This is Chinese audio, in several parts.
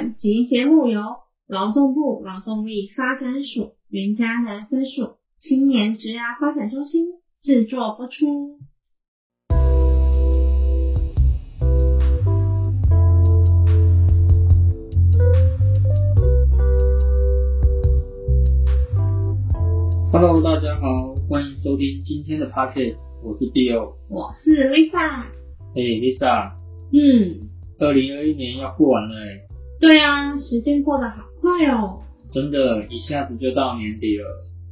本集节目由劳动部劳动力发展署云嘉南分署青年职涯发展中心制作播出。Hello，大家好，欢迎收听今天的 Podcast，我是 Bill。我是 Lisa。嘿、Lisa，嗯，二零二一年要过完了哎，对啊，时间过得好快哦。真的，一下子就到年底了。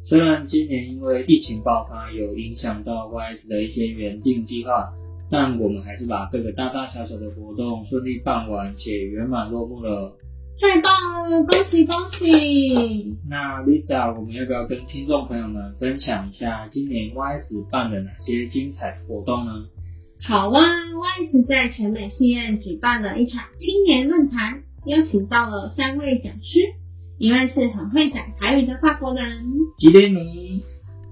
虽然今年因为疫情爆发有影响到 YS 的一些原定计划，但我们还是把各个大大小小的活动顺利办完且圆满落幕了。太棒了，恭喜恭喜！那 Lisa，我们要不要跟听众朋友们分享一下今年 YS 办了哪些精彩活动呢？好啊，YS 在全美戏院举办了一场青年论坛，邀请到了三位讲师，一位是很会讲台语的法国人，吉列尼、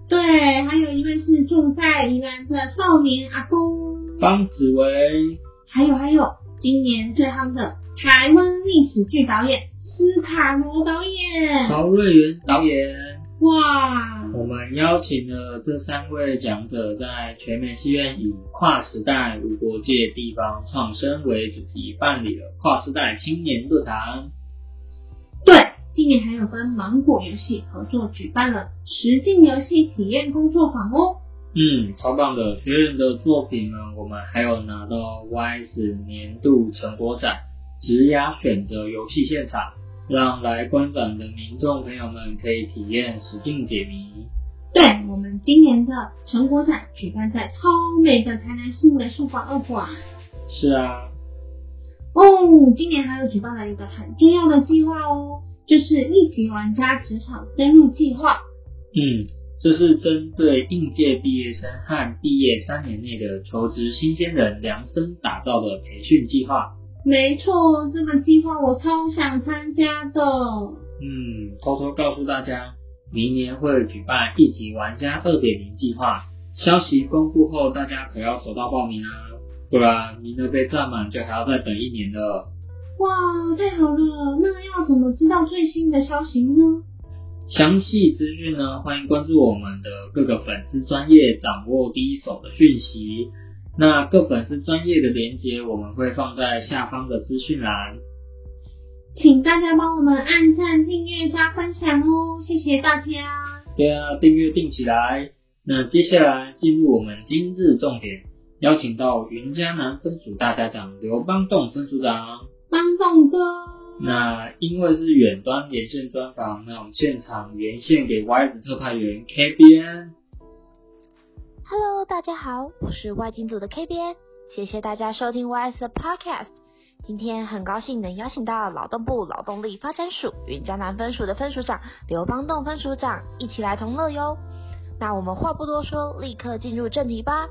对，还有一位是住在宜兰的少年阿公，方子维、还有还有，今年最夯的台湾历史剧导演斯卡罗导演，曹瑞元导演。哇，我们邀请了这三位讲者，在全美戏院以跨时代、无国界地方创生为主题，办理了跨时代青年论坛。对，今年还有跟芒果游戏合作举办了实境游戏体验工作坊哦。嗯，超棒的！学员的作品呢，我们还有拿到 YS 年度成果展职涯选择游戏现场，让来观展的民众朋友们可以体验实境解谜。对我们今年的成果展举办在超美的台南市美术馆二馆是啊，哦，今年还有举办了一个很重要的计划哦，就是一级玩家职场登录计划。嗯，这是针对应届毕业生和毕业三年内的求职新鲜人量身打造的培训计划。没错，这个计划我超想参加的。嗯，偷偷告诉大家，明年会举办一级玩家二点零计划，消息公布后，大家可要手到报名啊，不然名额被占满就还要再等一年了。哇，太好了！那要怎么知道最新的消息呢？详细资讯呢，欢迎关注我们的各个粉丝专业，掌握第一手的讯息。那各粉丝专业的连接，我们会放在下方的资讯栏。请大家帮我们按赞、订阅、加分享哦，谢谢大家。对啊，订阅订起来。那接下来进入我们今日重点，邀请到云嘉南分署大家长刘邦栋分署长。邦栋哥，那因为是远端连线专访，那我们现场连线给 Y 子特派员 K B。Hello，大家好，我是外景组的 K 边，谢谢大家收听 YS 的 Podcast。今天很高兴能邀请到劳动部劳动力发展署云嘉南分署的分署长刘邦栋分署长一起来同乐哟。那我们话不多说，立刻进入正题吧。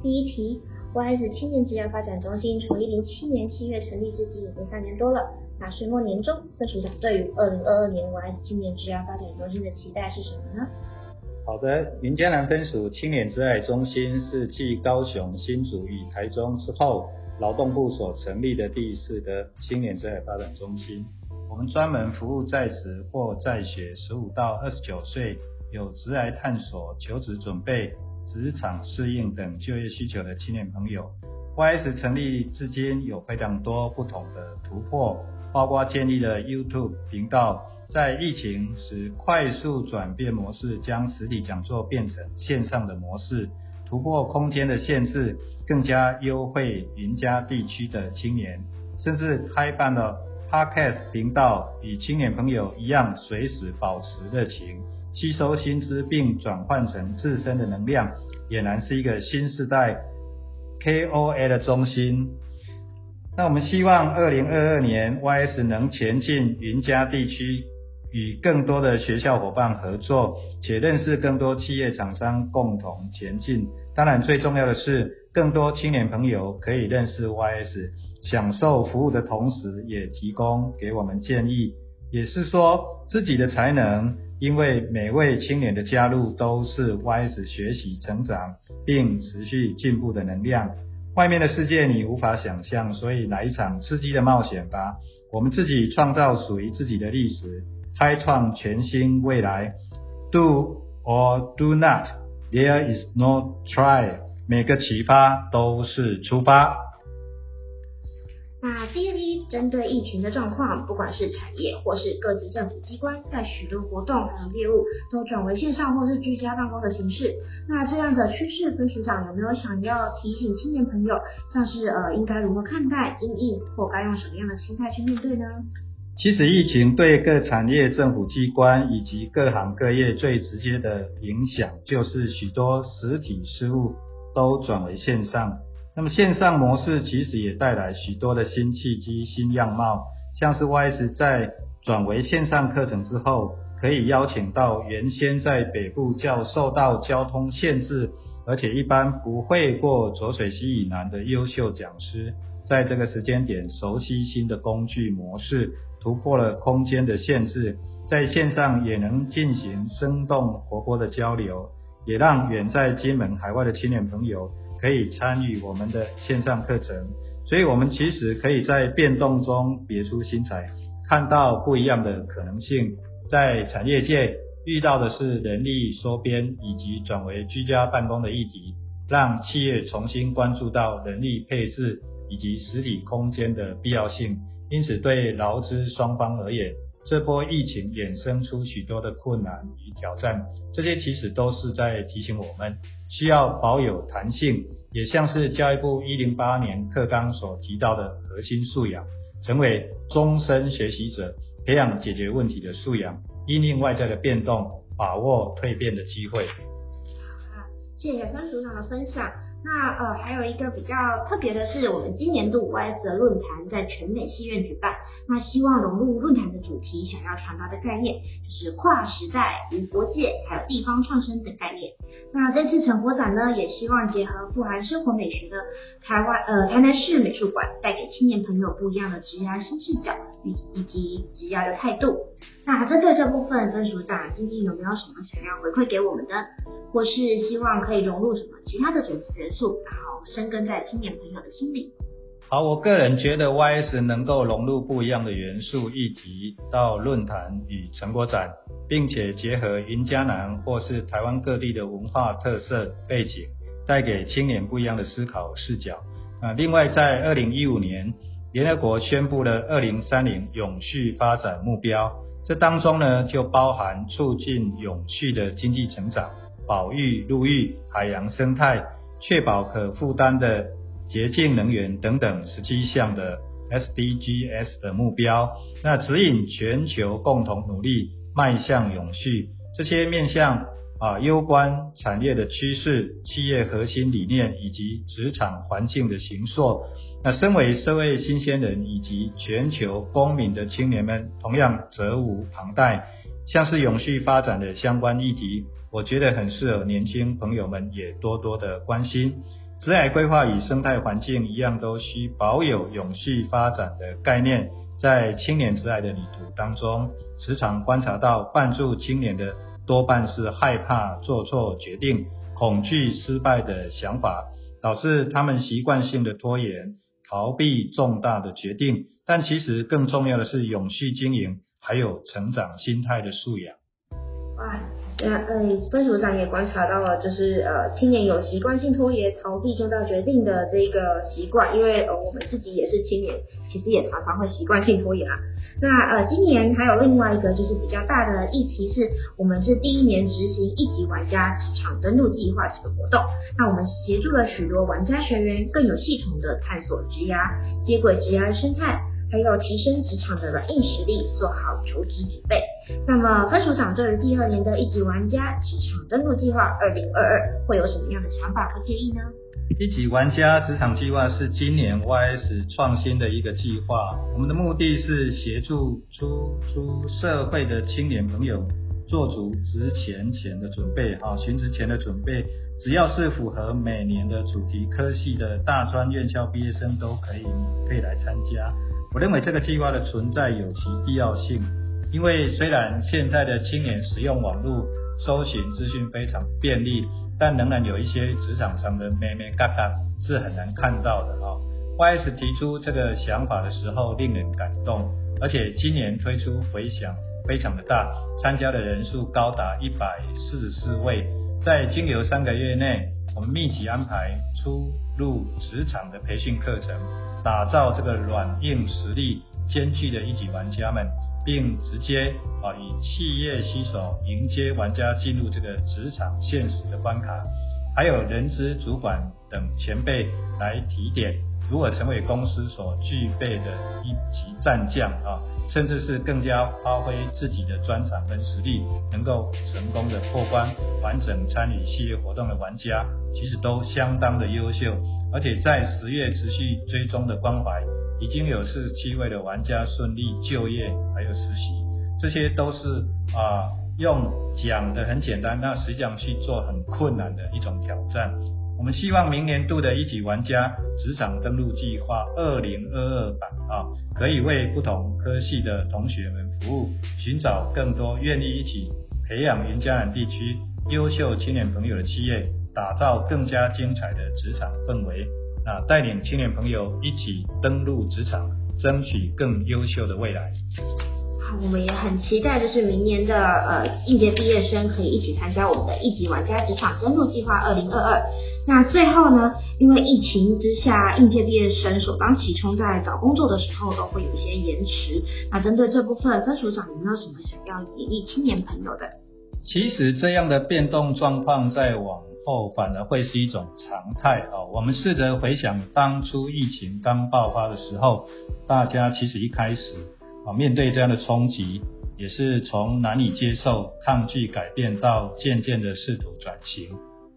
第一题，YS 青年职业发展中心从一零七年七月成立至今已经三年多了。那岁末年终，分署长对于二零二二年 YS 青年职业发展中心的期待是什么呢？好的，云嘉南分署青年之爱中心是继高雄、新竹与台中之后，劳动部所成立的第四个青年之爱发展中心。我们专门服务在职或在学十五到二十九岁，有职涯探索、求职准备、职场适应等就业需求的青年朋友。YS 成立至今有非常多不同的突破，包括建立了 YouTube 频道。在疫情时快速转变模式，将实体讲座变成线上的模式，突破空间的限制，更加优惠云嘉地区的青年，甚至开办了 Podcast 频道，与青年朋友一样，随时保持热情，吸收新知并转换成自身的能量，俨然是一个新时代 KOL 的中心。那我们希望二零二二年 YS 能前进云嘉地区。与更多的学校伙伴合作，且认识更多企业厂商，共同前进。当然，最重要的是，更多青年朋友可以认识 YS，享受服务的同时，也提供给我们建议。也是说，自己的才能，因为每位青年的加入，都是 YS 学习成长并持续进步的能量。外面的世界你无法想象，所以来一场刺激的冒险吧。我们自己创造属于自己的历史，开创全新未来。Do or do not, there is no try。每个启发都是出发。那第二题，针对疫情的状况，不管是产业或是各级政府机关，在许多活动还有业务都转为线上或是居家办公的形式。那这样的趋势，分署长有没有想要提醒青年朋友，像是呃应该如何看待、应应或该用什么样的心态去面对呢？其实疫情对各产业、政府机关以及各行各业最直接的影响，就是许多实体事务都转为线上。那么线上模式其实也带来许多的新契机、新样貌，像是 YS 在转为线上课程之后，可以邀请到原先在北部较受到交通限制，而且一般不会过浊水溪以南的优秀讲师，在这个时间点熟悉新的工具模式，突破了空间的限制，在线上也能进行生动活泼的交流，也让远在金门海外的青年朋友。可以参与我们的线上课程，所以我们其实可以在变动中别出心裁，看到不一样的可能性。在产业界遇到的是人力缩编以及转为居家办公的议题，让企业重新关注到人力配置以及实体空间的必要性。因此，对劳资双方而言，这波疫情衍生出许多的困难与挑战，这些其实都是在提醒我们。需要保有弹性，也像是教育部一零八年课纲所提到的核心素养，成为终身学习者，培养解决问题的素养，因应外在的变动，把握蜕变的机会。谢谢分组长的分享。那呃，还有一个比较特别的是，我们今年度 YS 的论坛在全美戏院举办。那希望融入论坛的主题，想要传达的概念就是跨时代、无国界，还有地方创生等概念。那这次成果展呢，也希望结合富含生活美学的台湾呃台南市美术馆，带给青年朋友不一样的职涯新视角，以以及职涯的态度。那针对这部分，分署长今天有没有什么想要回馈给我们的，或是希望可以融入什么其他的主题元素，然后生根在青年朋友的心里？好，我个人觉得 YS 能够融入不一样的元素议题到论坛与成果展，并且结合云嘉南或是台湾各地的文化特色背景，带给青年不一样的思考视角。啊，另外在二零一五年，联合国宣布了二零三零永续发展目标。这当中呢，就包含促进永续的经济成长、保育陆域海洋生态、确保可负担的洁净能源等等十七项的 SDGs 的目标，那指引全球共同努力迈向永续。这些面向啊，攸关产业的趋势、企业核心理念以及职场环境的形塑。那身为社会新鲜人以及全球公民的青年们，同样责无旁贷。像是永续发展的相关议题，我觉得很适合年轻朋友们也多多的关心。职海规划与生态环境一样，都需保有永续发展的概念。在青年职海的旅途当中，时常观察到伴助青年的多半是害怕做错决定、恐惧失败的想法，导致他们习惯性的拖延。逃避重大的决定，但其实更重要的是永续经营，还有成长心态的素养。那嗯，分组长也观察到了，就是呃，青年有习惯性拖延、逃避重大决定的这个习惯，因为呃，我们自己也是青年，其实也常常会习惯性拖延啊。那呃，今年还有另外一个就是比较大的议题，是我们是第一年执行一级玩家职场登录计划这个活动，那我们协助了许多玩家学员更有系统的探索职涯、接轨职涯生态。还有提升职场的软硬实力，做好求职准备。那么分署长对于第二年的一级玩家职场登录计划二零二二会有什么样的想法和建议呢？一级玩家职场计划是今年 YS 创新的一个计划，我们的目的是协助出出社会的青年朋友做足职前前的准备，好，寻职前的准备。只要是符合每年的主题科系的大专院校毕业生都可以可以来参加。我认为这个计划的存在有其必要性，因为虽然现在的青年使用网络搜寻资讯非常便利，但仍然有一些职场上的咩咩嘎嘎是很难看到的啊。YS 提出这个想法的时候令人感动，而且今年推出回响非常的大，参加的人数高达一百四十四位。在经流三个月内，我们密集安排出入职场的培训课程，打造这个软硬实力兼具的一级玩家们，并直接啊以企业携手迎接玩家进入这个职场现实的关卡，还有人资主管等前辈来提点。如何成为公司所具备的一级战将啊，甚至是更加发挥自己的专长跟实力，能够成功的破关、完整参与系列活动的玩家，其实都相当的优秀。而且在十月持续追踪的关怀，已经有四十七位的玩家顺利就业还有实习，这些都是啊用讲的很简单，那实际上去做很困难的一种挑战。我们希望明年度的一级玩家职场登录计划二零二二版啊，可以为不同科系的同学们服务，寻找更多愿意一起培养云嘉南地区优秀青年朋友的企业，打造更加精彩的职场氛围，啊，带领青年朋友一起登录职场，争取更优秀的未来。好我们也很期待，就是明年的呃应届毕业生可以一起参加我们的一级玩家职场登录计划二零二二。那最后呢，因为疫情之下，应届毕业生首当其冲在找工作的时候都会有一些延迟。那针对这部分，分署长有没有什么想要勉励青年朋友的？其实这样的变动状况在往后反而会是一种常态啊。我们试着回想当初疫情刚爆发的时候，大家其实一开始。啊，面对这样的冲击，也是从难以接受、抗拒改变，到渐渐的试图转型，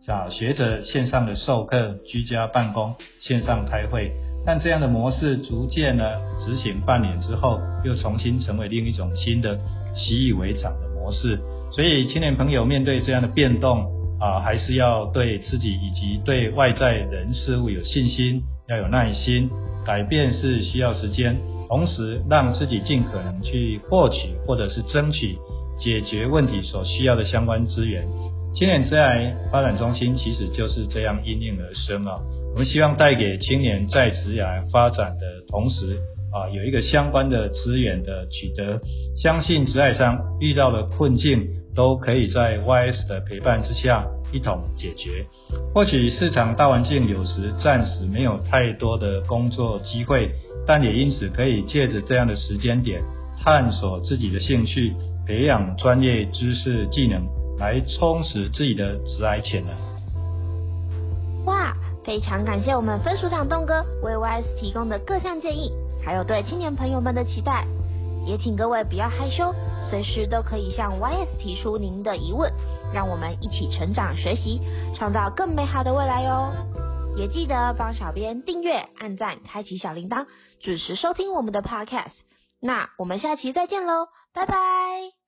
啊，学着线上的授课、居家办公、线上开会，但这样的模式逐渐呢执行半年之后，又重新成为另一种新的习以为常的模式。所以，青年朋友面对这样的变动，啊，还是要对自己以及对外在人事物有信心，要有耐心，改变是需要时间。同时，让自己尽可能去获取或者是争取解决问题所需要的相关资源。青年职涯发展中心其实就是这样应运而生啊。我们希望带给青年在职涯发展的同时啊，有一个相关的资源的取得。相信职涯上遇到的困境，都可以在 YS 的陪伴之下一同解决。或许市场大环境有时暂时没有太多的工作机会。但也因此可以借着这样的时间点，探索自己的兴趣，培养专业知识技能，来充实自己的职业潜能。哇，非常感谢我们分署长栋哥为 YS 提供的各项建议，还有对青年朋友们的期待。也请各位不要害羞，随时都可以向 YS 提出您的疑问，让我们一起成长学习，创造更美好的未来哟。也记得帮小编订阅、按赞、开启小铃铛，准时收听我们的 Podcast。那我们下期再见喽，拜拜。